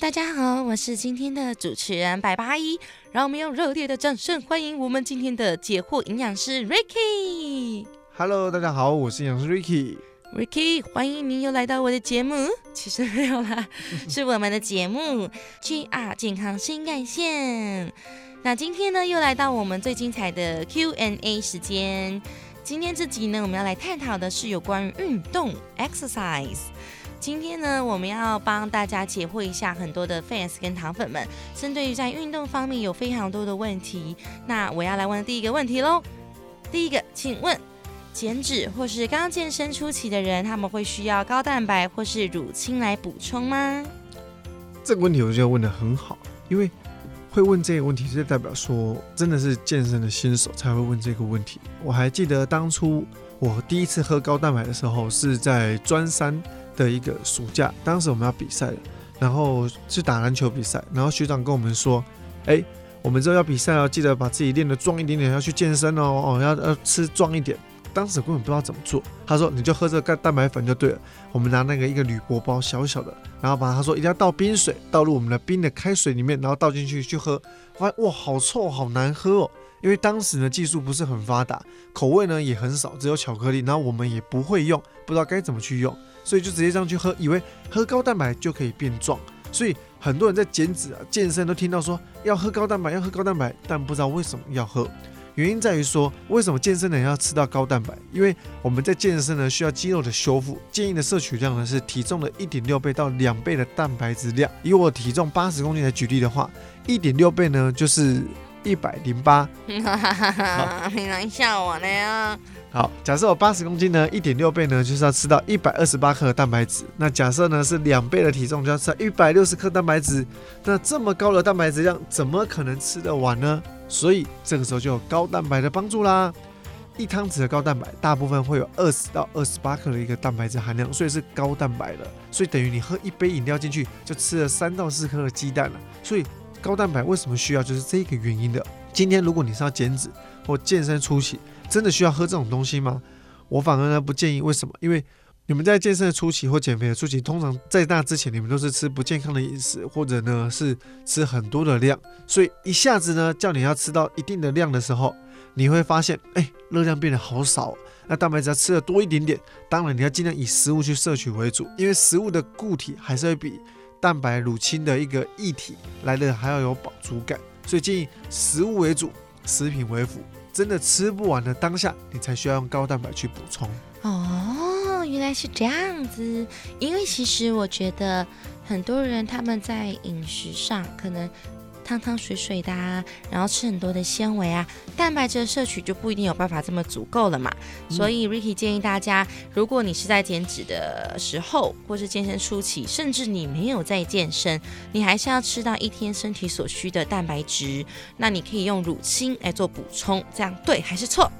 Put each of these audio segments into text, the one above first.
大家好，我是今天的主持人百八一，让我们用热烈的掌声欢迎我们今天的解惑营养师 Ricky。Hello，大家好，我是营养师 Ricky。Ricky，欢迎您又来到我的节目。其实没有啦，是我们的节目 GR 健康新干线。那今天呢，又来到我们最精彩的 Q&A 时间。今天这集呢，我们要来探讨的是有关于运动 exercise。今天呢，我们要帮大家解惑一下很多的 fans 跟糖粉们，针对于在运动方面有非常多的问题。那我要来问第一个问题喽。第一个，请问减脂或是刚健身初期的人，他们会需要高蛋白或是乳清来补充吗？这个问题我觉得问的很好，因为会问这个问题，就代表说真的是健身的新手才会问这个问题。我还记得当初我第一次喝高蛋白的时候，是在专三的一个暑假，当时我们要比赛了，然后是打篮球比赛，然后学长跟我们说，哎，我们之后要比赛要记得把自己练得壮一点点，要去健身哦，哦，要要吃壮一点。当时根本不知道怎么做，他说你就喝这个蛋白粉就对了。我们拿那个一个铝箔包小小的，然后把他说一定要倒冰水，倒入我们的冰的开水里面，然后倒进去去喝。发现哇，好臭，好难喝哦。因为当时呢技术不是很发达，口味呢也很少，只有巧克力，然后我们也不会用，不知道该怎么去用，所以就直接这样去喝，以为喝高蛋白就可以变壮。所以很多人在减脂啊、健身都听到说要喝高蛋白，要喝高蛋白，但不知道为什么要喝。原因在于说，为什么健身的人要吃到高蛋白？因为我们在健身呢，需要肌肉的修复，建议的摄取量呢是体重的一点六倍到两倍的蛋白质量。以我体重八十公斤来举例的话，一点六倍呢就是一百零八。你难笑我呢？好，假设我八十公斤呢，一点六倍呢就是要吃到一百二十八克的蛋白质。那假设呢是两倍的体重，就要吃一百六十克蛋白质。那这么高的蛋白质量，怎么可能吃得完呢？所以这个时候就有高蛋白的帮助啦。一汤匙的高蛋白，大部分会有二十到二十八克的一个蛋白质含量，所以是高蛋白的。所以等于你喝一杯饮料进去，就吃了三到四颗的鸡蛋了。所以高蛋白为什么需要，就是这个原因的。今天如果你是要减脂或健身初期，真的需要喝这种东西吗？我反而呢不建议。为什么？因为你们在健身的初期或减肥的初期，通常在那之前，你们都是吃不健康的饮食，或者呢是吃很多的量，所以一下子呢叫你要吃到一定的量的时候，你会发现，哎，热量变得好少。那蛋白质要吃的多一点点，当然你要尽量以食物去摄取为主，因为食物的固体还是会比蛋白乳清的一个液体来的还要有饱足感，所以建议食物为主，食品为辅。真的吃不完的当下，你才需要用高蛋白去补充。哦，原来是这样子。因为其实我觉得很多人他们在饮食上可能汤汤水水的啊，然后吃很多的纤维啊，蛋白质的摄取就不一定有办法这么足够了嘛。所以 Ricky 建议大家，如果你是在减脂的时候，或是健身初期，甚至你没有在健身，你还是要吃到一天身体所需的蛋白质。那你可以用乳清来做补充，这样对还是错？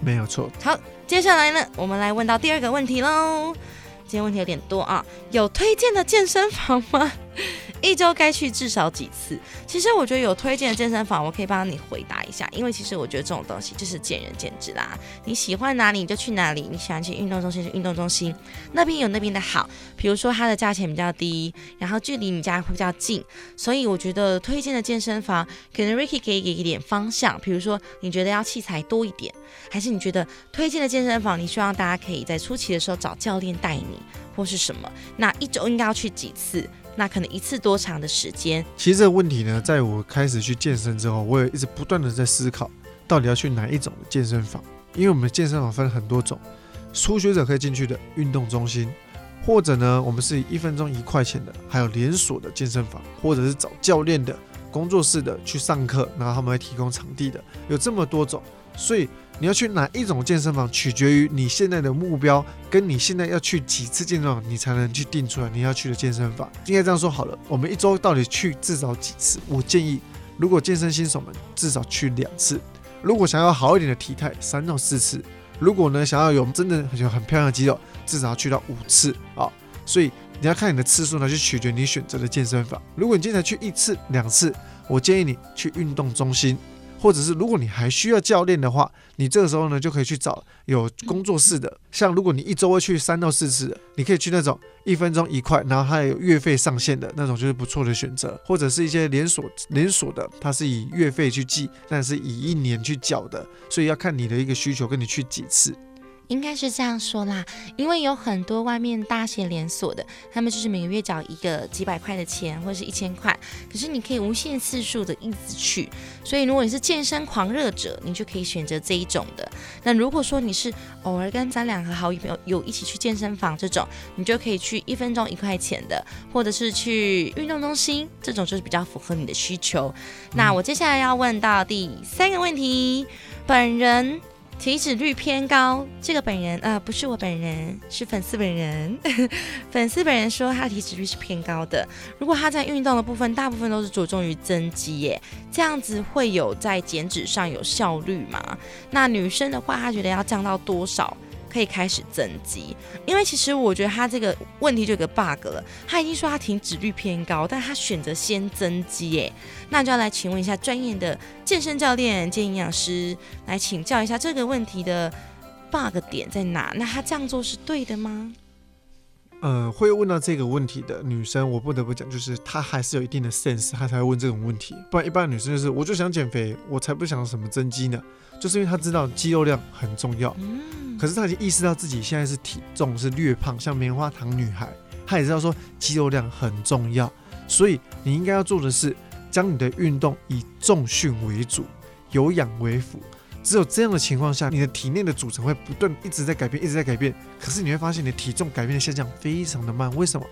没有错。好，接下来呢，我们来问到第二个问题喽。今天问题有点多啊，有推荐的健身房吗？一周该去至少几次？其实我觉得有推荐的健身房，我可以帮你回答一下，因为其实我觉得这种东西就是见仁见智啦。你喜欢哪里你就去哪里，你喜欢去运动中心去运动中心，那边有那边的好。比如说它的价钱比较低，然后距离你家会比较近，所以我觉得推荐的健身房，可能 Ricky 可以给一点方向。比如说你觉得要器材多一点，还是你觉得推荐的健身房，你希望大家可以在初期的时候找教练带你，或是什么？那一周应该要去几次？那可能一次多长的时间？其实这个问题呢，在我开始去健身之后，我也一直不断的在思考，到底要去哪一种健身房？因为我们的健身房分很多种，初学者可以进去的运动中心，或者呢，我们是一分钟一块钱的，还有连锁的健身房，或者是找教练的工作室的去上课，然后他们会提供场地的，有这么多种，所以你要去哪一种健身房，取决于你现在的目标，跟你现在要去几次健身房，你才能去定出来你要去的健身房。应该这样说好了，我们一周到底去至少几次？我建议，如果健身新手们至少去两次，如果想要好一点的体态，三到四次。如果呢想要有真的有很漂亮的肌肉，至少要去到五次啊。所以你要看你的次数呢，去取决你选择的健身房。如果你经常去一次、两次，我建议你去运动中心，或者是如果你还需要教练的话，你这个时候呢就可以去找有工作室的，像如果你一周会去三到四次的，你可以去那种一分钟一块，然后还有月费上限的那种，就是不错的选择，或者是一些连锁连锁的，它是以月费去计，但是以一年去缴的，所以要看你的一个需求，跟你去几次。应该是这样说啦，因为有很多外面大型连锁的，他们就是每个月缴一个几百块的钱，或者是一千块，可是你可以无限次数的一直去。所以如果你是健身狂热者，你就可以选择这一种的。那如果说你是偶尔跟咱两个好友有一起去健身房这种，你就可以去一分钟一块钱的，或者是去运动中心这种，就是比较符合你的需求。那我接下来要问到第三个问题，本人。体脂率偏高，这个本人呃，不是我本人，是粉丝本人。粉丝本人说他的体脂率是偏高的。如果他在运动的部分，大部分都是着重于增肌耶，这样子会有在减脂上有效率吗？那女生的话，她觉得要降到多少？可以开始增肌，因为其实我觉得他这个问题就有个 bug 了。他已经说他停止率偏高，但他选择先增肌，耶。那就要来请问一下专业的健身教练、兼营养师来请教一下这个问题的 bug 点在哪？那他这样做是对的吗？呃，会问到这个问题的女生，我不得不讲，就是她还是有一定的 sense，她才会问这种问题。不然一般女生就是，我就想减肥，我才不想什么增肌呢。就是因为她知道肌肉量很重要，可是她已经意识到自己现在是体重是略胖，像棉花糖女孩，她也知道说肌肉量很重要，所以你应该要做的是，将你的运动以重训为主，有氧为辅。只有这样的情况下，你的体内的组成会不断一直在改变，一直在改变。可是你会发现，你的体重改变的下降非常的慢。为什么？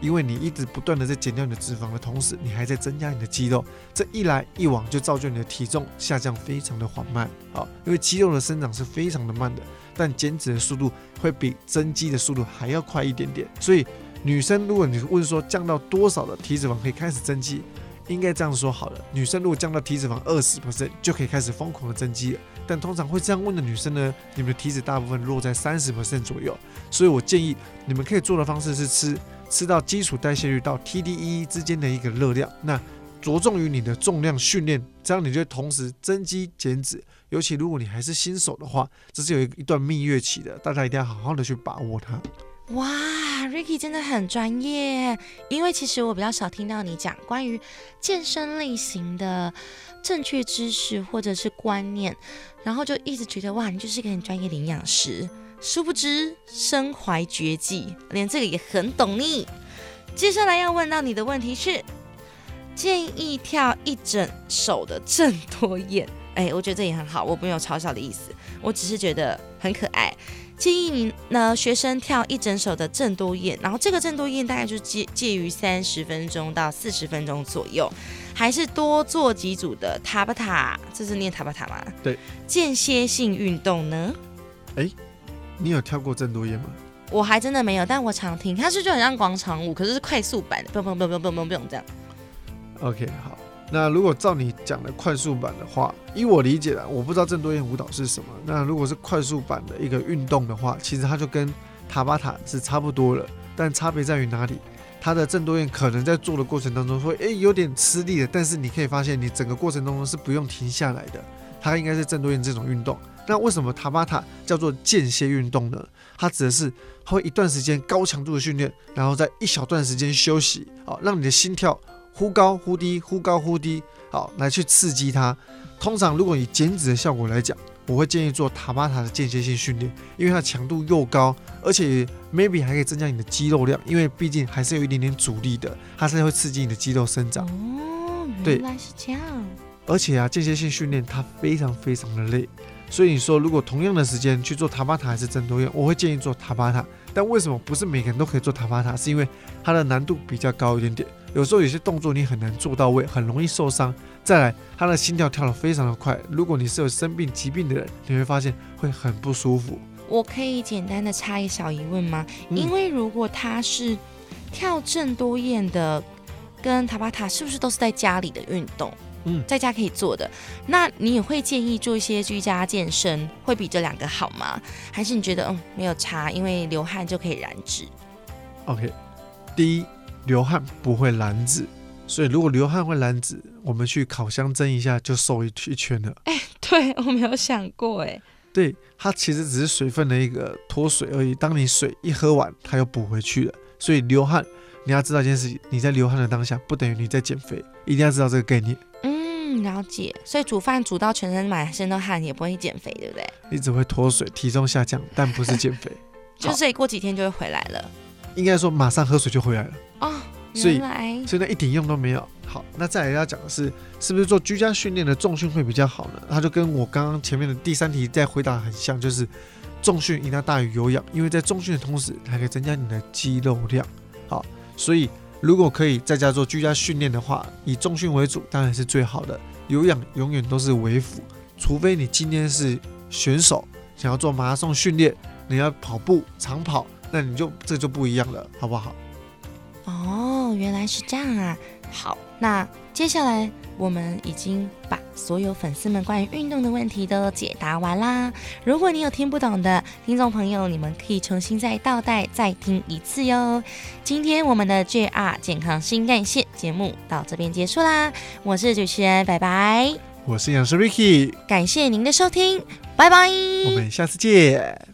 因为你一直不断的在减掉你的脂肪的同时，你还在增加你的肌肉。这一来一往，就造就你的体重下降非常的缓慢。啊，因为肌肉的生长是非常的慢的，但减脂的速度会比增肌的速度还要快一点点。所以，女生如果你问说降到多少的体脂肪可以开始增肌，应该这样说好了：女生如果降到体脂肪二十%就可以开始疯狂的增肌了。但通常会这样问的女生呢，你们的体脂大部分落在三十左右，所以我建议你们可以做的方式是吃吃到基础代谢率到 TDE 之间的一个热量，那着重于你的重量训练，这样你就同时增肌减脂。尤其如果你还是新手的话，这是有一一段蜜月期的，大家一定要好好的去把握它。哇，Ricky 真的很专业，因为其实我比较少听到你讲关于健身类型的正确知识或者是观念，然后就一直觉得哇，你就是一个很专业的营养师，殊不知身怀绝技，连这个也很懂你。接下来要问到你的问题是，建议跳一整首的郑多燕，哎，我觉得这也很好，我没有嘲笑的意思，我只是觉得很可爱。建议你呢，学生跳一整首的郑多燕，然后这个郑多燕大概就介介于三十分钟到四十分钟左右，还是多做几组的塔巴塔，这是念塔巴塔吗？对，间歇性运动呢？哎，你有跳过郑多燕吗？我还真的没有，但我常听，它是就很像广场舞，可是是快速版的，不用不用不用不用不用这样。OK，好。那如果照你讲的快速版的话，依我理解的，我不知道郑多燕舞蹈是什么。那如果是快速版的一个运动的话，其实它就跟塔巴塔是差不多了，但差别在于哪里？它的郑多燕可能在做的过程当中会诶有点吃力的，但是你可以发现你整个过程当中是不用停下来的。它应该是郑多燕这种运动。那为什么塔巴塔叫做间歇运动呢？它指的是会一段时间高强度的训练，然后在一小段时间休息，好让你的心跳。忽高忽低，忽高忽低，好来去刺激它。通常如果以减脂的效果来讲，我会建议做塔巴塔的间歇性训练，因为它强度又高，而且 maybe 还可以增加你的肌肉量，因为毕竟还是有一点点阻力的，它是会刺激你的肌肉生长。哦，原来是这样。而且啊，间歇性训练它非常非常的累，所以你说如果同样的时间去做塔巴塔还是增多用，我会建议做塔巴塔。但为什么不是每个人都可以做塔巴塔？是因为它的难度比较高一点点。有时候有些动作你很难做到位，很容易受伤。再来，他的心跳跳得非常的快。如果你是有生病疾病的人，你会发现会很不舒服。我可以简单的插一小疑问吗？因为如果他是跳正多燕的，跟塔巴塔是不是都是在家里的运动？嗯，在家可以做的。那你也会建议做一些居家健身，会比这两个好吗？还是你觉得嗯没有差，因为流汗就可以燃脂？OK，第一。流汗不会燃脂，所以如果流汗会燃脂，我们去烤箱蒸一下就瘦一一圈了。哎对我没有想过哎，对，它其实只是水分的一个脱水而已。当你水一喝完，它又补回去了。所以流汗，你要知道一件事情：你在流汗的当下，不等于你在减肥，一定要知道这个概念。嗯，了解。所以煮饭煮到全身满身都汗，也不会减肥，对不对？你只会脱水，体重下降，但不是减肥。就是过几天就会回来了。应该说马上喝水就回来了。哦，所以所以那一点用都没有。好，那再来要讲的是，是不是做居家训练的重训会比较好呢？它就跟我刚刚前面的第三题在回答很像，就是重训一定要大于有氧，因为在重训的同时还可以增加你的肌肉量。好，所以如果可以在家做居家训练的话，以重训为主当然是最好的，有氧永远都是为辅，除非你今天是选手，想要做马拉松训练，你要跑步长跑，那你就这就不一样了，好不好？哦，原来是这样啊。好，那接下来我们已经把所有粉丝们关于运动的问题都解答完啦。如果你有听不懂的听众朋友，你们可以重新再倒带再听一次哟。今天我们的 JR 健康新干线节目到这边结束啦，我是主持人，拜拜。我是营养师 Ricky，感谢您的收听，拜拜。我们下次见。